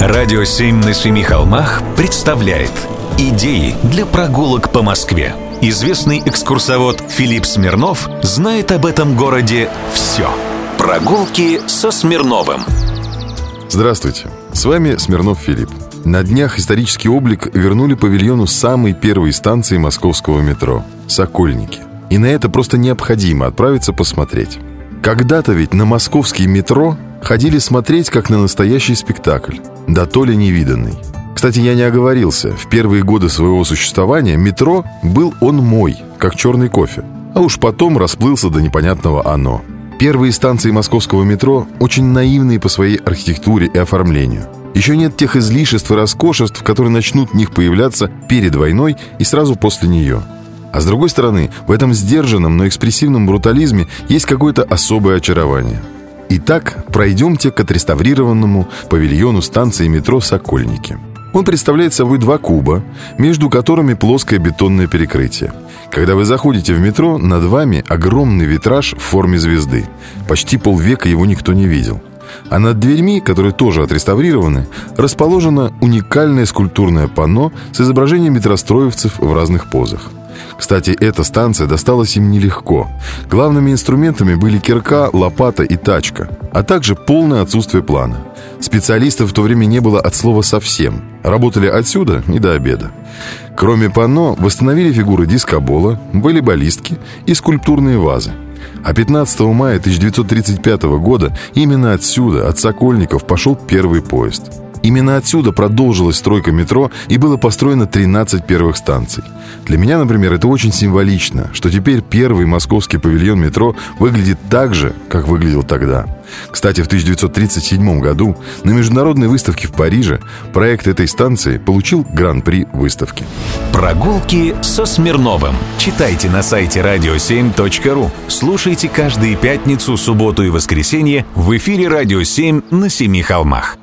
Радио «Семь на семи холмах» представляет Идеи для прогулок по Москве. Известный экскурсовод Филипп Смирнов знает об этом городе все. Прогулки со Смирновым. Здравствуйте, с вами Смирнов Филипп. На днях исторический облик вернули павильону самой первой станции московского метро – Сокольники. И на это просто необходимо отправиться посмотреть. Когда-то ведь на московский метро ходили смотреть как на настоящий спектакль, да то ли невиданный. Кстати, я не оговорился. В первые годы своего существования метро был он мой, как черный кофе. А уж потом расплылся до непонятного «оно». Первые станции московского метро очень наивные по своей архитектуре и оформлению. Еще нет тех излишеств и роскошеств, которые начнут в них появляться перед войной и сразу после нее. А с другой стороны, в этом сдержанном, но экспрессивном брутализме есть какое-то особое очарование. Итак, пройдемте к отреставрированному павильону станции метро «Сокольники». Он представляет собой два куба, между которыми плоское бетонное перекрытие. Когда вы заходите в метро, над вами огромный витраж в форме звезды. Почти полвека его никто не видел. А над дверьми, которые тоже отреставрированы, расположено уникальное скульптурное панно с изображением метростроевцев в разных позах. Кстати, эта станция досталась им нелегко. Главными инструментами были кирка, лопата и тачка, а также полное отсутствие плана. Специалистов в то время не было от слова совсем. Работали отсюда и до обеда. Кроме панно, восстановили фигуры дискобола, волейболистки и скульптурные вазы. А 15 мая 1935 года именно отсюда, от Сокольников, пошел первый поезд – Именно отсюда продолжилась стройка метро и было построено 13 первых станций. Для меня, например, это очень символично, что теперь первый московский павильон метро выглядит так же, как выглядел тогда. Кстати, в 1937 году на международной выставке в Париже проект этой станции получил гран-при выставки. Прогулки со Смирновым. Читайте на сайте radio7.ru. Слушайте каждые пятницу, субботу и воскресенье в эфире «Радио 7» на Семи холмах.